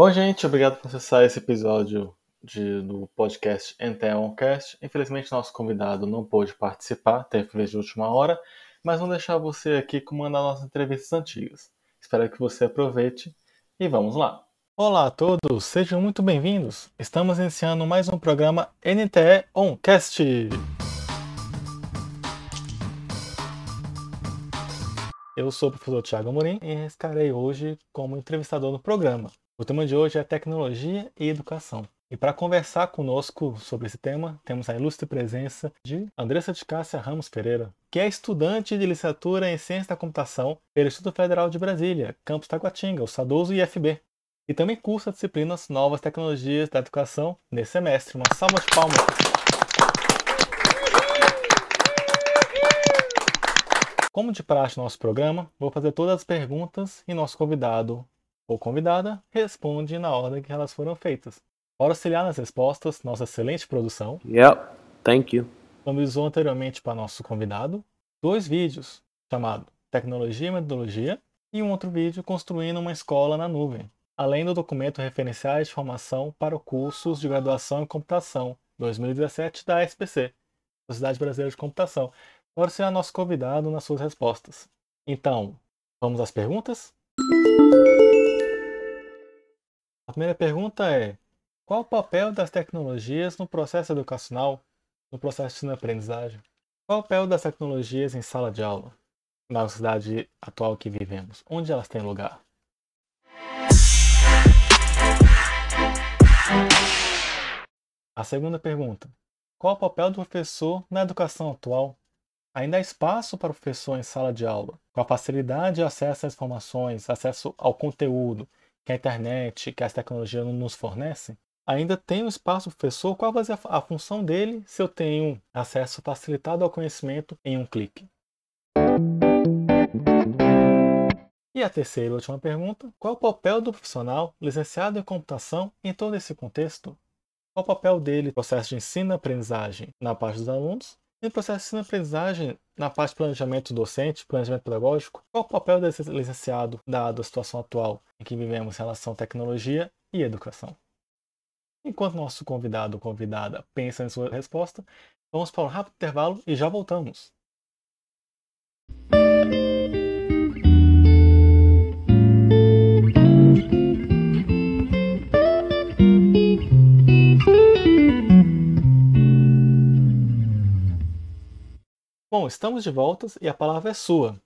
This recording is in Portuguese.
Bom, gente, obrigado por acessar esse episódio de, do podcast Enteoncast. Infelizmente, nosso convidado não pôde participar, teve vez de última hora, mas vamos deixar você aqui comandar nossas entrevistas antigas. Espero que você aproveite e vamos lá. Olá a todos, sejam muito bem-vindos. Estamos iniciando mais um programa NTE Oncast. Eu sou o professor Tiago Amorim e estarei hoje como entrevistador no programa. O tema de hoje é tecnologia e educação. E para conversar conosco sobre esse tema, temos a ilustre presença de Andressa de Cássia Ramos Pereira, que é estudante de licenciatura em Ciência da Computação pelo Instituto Federal de Brasília, campus Taguatinga, o Sadoso IFB. E também cursa disciplinas Novas Tecnologias da Educação nesse semestre. Uma salva de palmas. Como de praxe no nosso programa, vou fazer todas as perguntas e nosso convidado ou convidada responde na ordem que elas foram feitas. Para auxiliar nas respostas, nossa excelente produção. Yep, thank you. Disponibilizou anteriormente para nosso convidado dois vídeos chamado Tecnologia e Metodologia e um outro vídeo construindo uma escola na nuvem, além do documento Referenciais de Formação para cursos de graduação em computação 2017 da SPC, Sociedade Brasileira de Computação, Agora será nosso convidado nas suas respostas. Então, vamos às perguntas? A primeira pergunta é: qual o papel das tecnologias no processo educacional, no processo de aprendizagem? Qual o papel das tecnologias em sala de aula, na sociedade atual que vivemos? Onde elas têm lugar? A segunda pergunta: qual o papel do professor na educação atual? Ainda há espaço para o professor em sala de aula, com a facilidade de acesso às informações, acesso ao conteúdo que a internet, que as tecnologias nos fornecem. Ainda tem um espaço para o professor, qual vai ser a função dele se eu tenho acesso facilitado ao conhecimento em um clique? E a terceira e última pergunta: qual o papel do profissional licenciado em computação em todo esse contexto? Qual o papel dele no processo de ensino-aprendizagem na parte dos alunos no processo de ensino-aprendizagem, na parte de planejamento docente, planejamento pedagógico, qual o papel desse licenciado dado a situação atual em que vivemos em relação à tecnologia e educação? Enquanto nosso convidado ou convidada pensa em sua resposta, vamos para um rápido intervalo e já voltamos. Bom, estamos de volta e a palavra é sua.